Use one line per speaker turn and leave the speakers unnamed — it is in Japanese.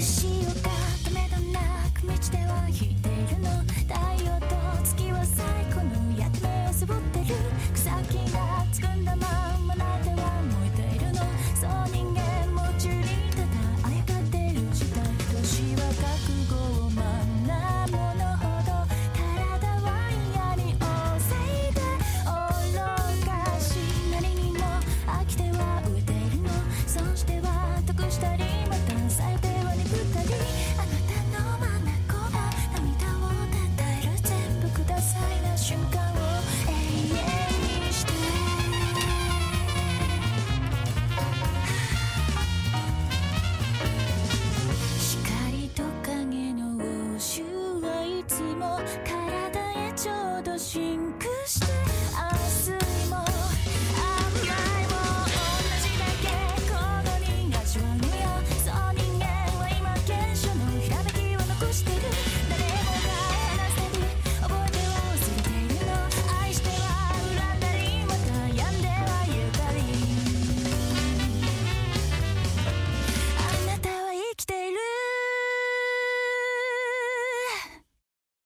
しようか。体へちょうどシンクして